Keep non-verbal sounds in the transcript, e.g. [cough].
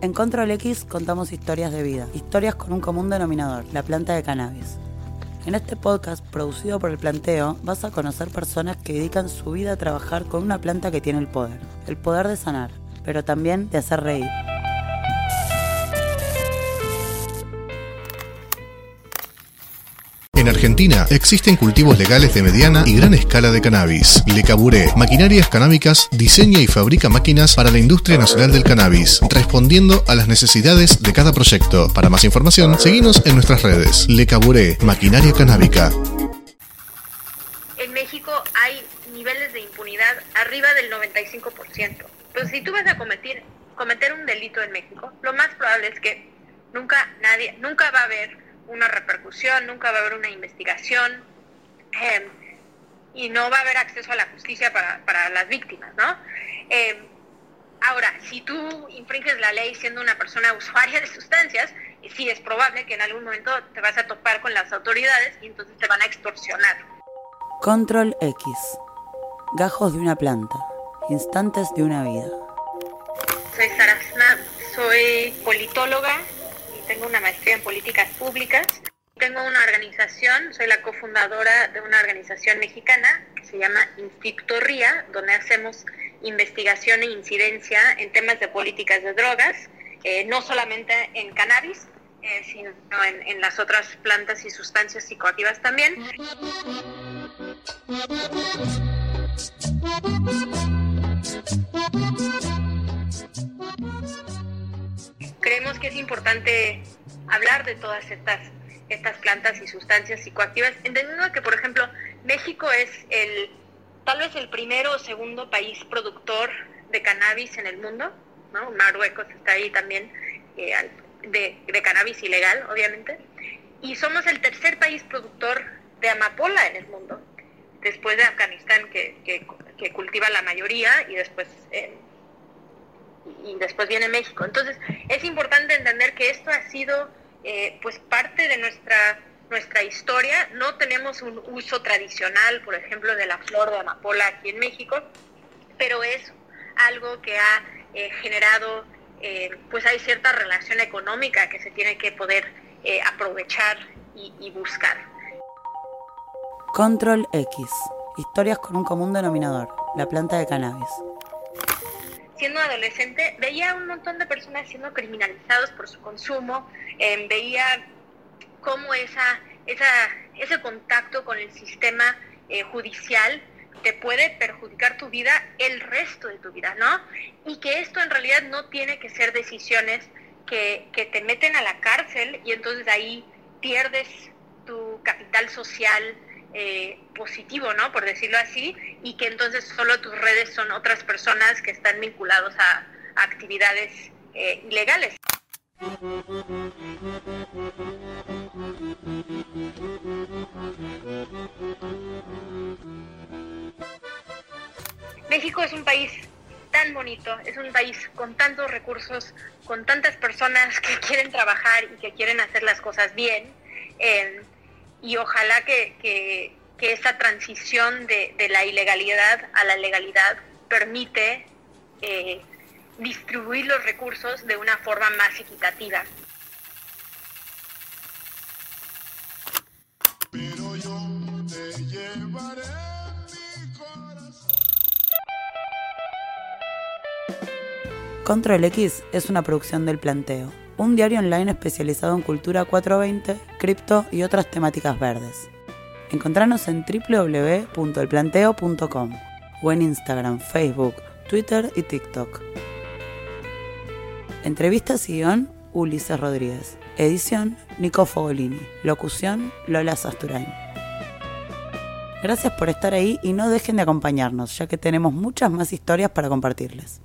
En Control X contamos historias de vida, historias con un común denominador, la planta de cannabis. En este podcast, producido por el planteo, vas a conocer personas que dedican su vida a trabajar con una planta que tiene el poder, el poder de sanar, pero también de hacer reír. En Argentina existen cultivos legales de mediana y gran escala de cannabis. Le Caburé, Maquinarias Canábicas, diseña y fabrica máquinas para la industria nacional del cannabis, respondiendo a las necesidades de cada proyecto. Para más información, seguinos en nuestras redes. Le Caburé, Maquinaria Canábica. En México hay niveles de impunidad arriba del 95%. Entonces, si tú vas a cometer, cometer un delito en México, lo más probable es que nunca nadie, nunca va a haber una repercusión, nunca va a haber una investigación em, y no va a haber acceso a la justicia para, para las víctimas, ¿no? Em, ahora, si tú infringes la ley siendo una persona usuaria de sustancias, sí es probable que en algún momento te vas a topar con las autoridades y entonces te van a extorsionar. Control X. Gajos de una planta. Instantes de una vida. Soy Sarasma, soy politóloga tengo una maestría en políticas públicas. Tengo una organización, soy la cofundadora de una organización mexicana que se llama Instituto donde hacemos investigación e incidencia en temas de políticas de drogas, eh, no solamente en cannabis, eh, sino en, en las otras plantas y sustancias psicoactivas también. Que es importante hablar de todas estas, estas plantas y sustancias psicoactivas, entendiendo que, por ejemplo, México es el tal vez el primero o segundo país productor de cannabis en el mundo, ¿no? Marruecos está ahí también eh, de, de, cannabis ilegal, obviamente, y somos el tercer país productor de amapola en el mundo, después de Afganistán, que, que, que cultiva la mayoría, y después eh, y después viene México. Entonces, es importante entender que esto ha sido eh, pues parte de nuestra nuestra historia. No tenemos un uso tradicional, por ejemplo, de la flor de amapola aquí en México, pero es algo que ha eh, generado, eh, pues hay cierta relación económica que se tiene que poder aprovechar y, y buscar. Control X. Historias con un común denominador, la planta de cannabis siendo adolescente, veía un montón de personas siendo criminalizados por su consumo, em, veía cómo esa, esa, ese contacto con el sistema eh, judicial te puede perjudicar tu vida el resto de tu vida, ¿no? Y que esto en realidad no tiene que ser decisiones que, que te meten a la cárcel y entonces ahí pierdes tu capital social, eh, positivo, ¿no? Por decirlo así, y que entonces solo tus redes son otras personas que están vinculados a, actividades eh, ilegales. México es un país tan bonito, es un país con tantos recursos, con tantas personas que [laughs] quieren trabajar y que quieren hacer las cosas bien. Eh, y ojalá que, que, esa transición de, la ilegalidad a la legalidad permite eh, distribuir los recursos de una forma más equitativa. Pero yo te llevaré Control X es una producción del planteo un diario online especializado en cultura 420, cripto y otras temáticas verdes. Encontranos en www.elplanteo.com o en Instagram, Facebook, Twitter y TikTok. Entrevistas y guion, Ulises Rodríguez. Edición, Nico Fogolini. Locución, Lola Sasturain. Gracias por estar ahí y no dejen de acompañarnos, ya que tenemos muchas más historias para compartirles.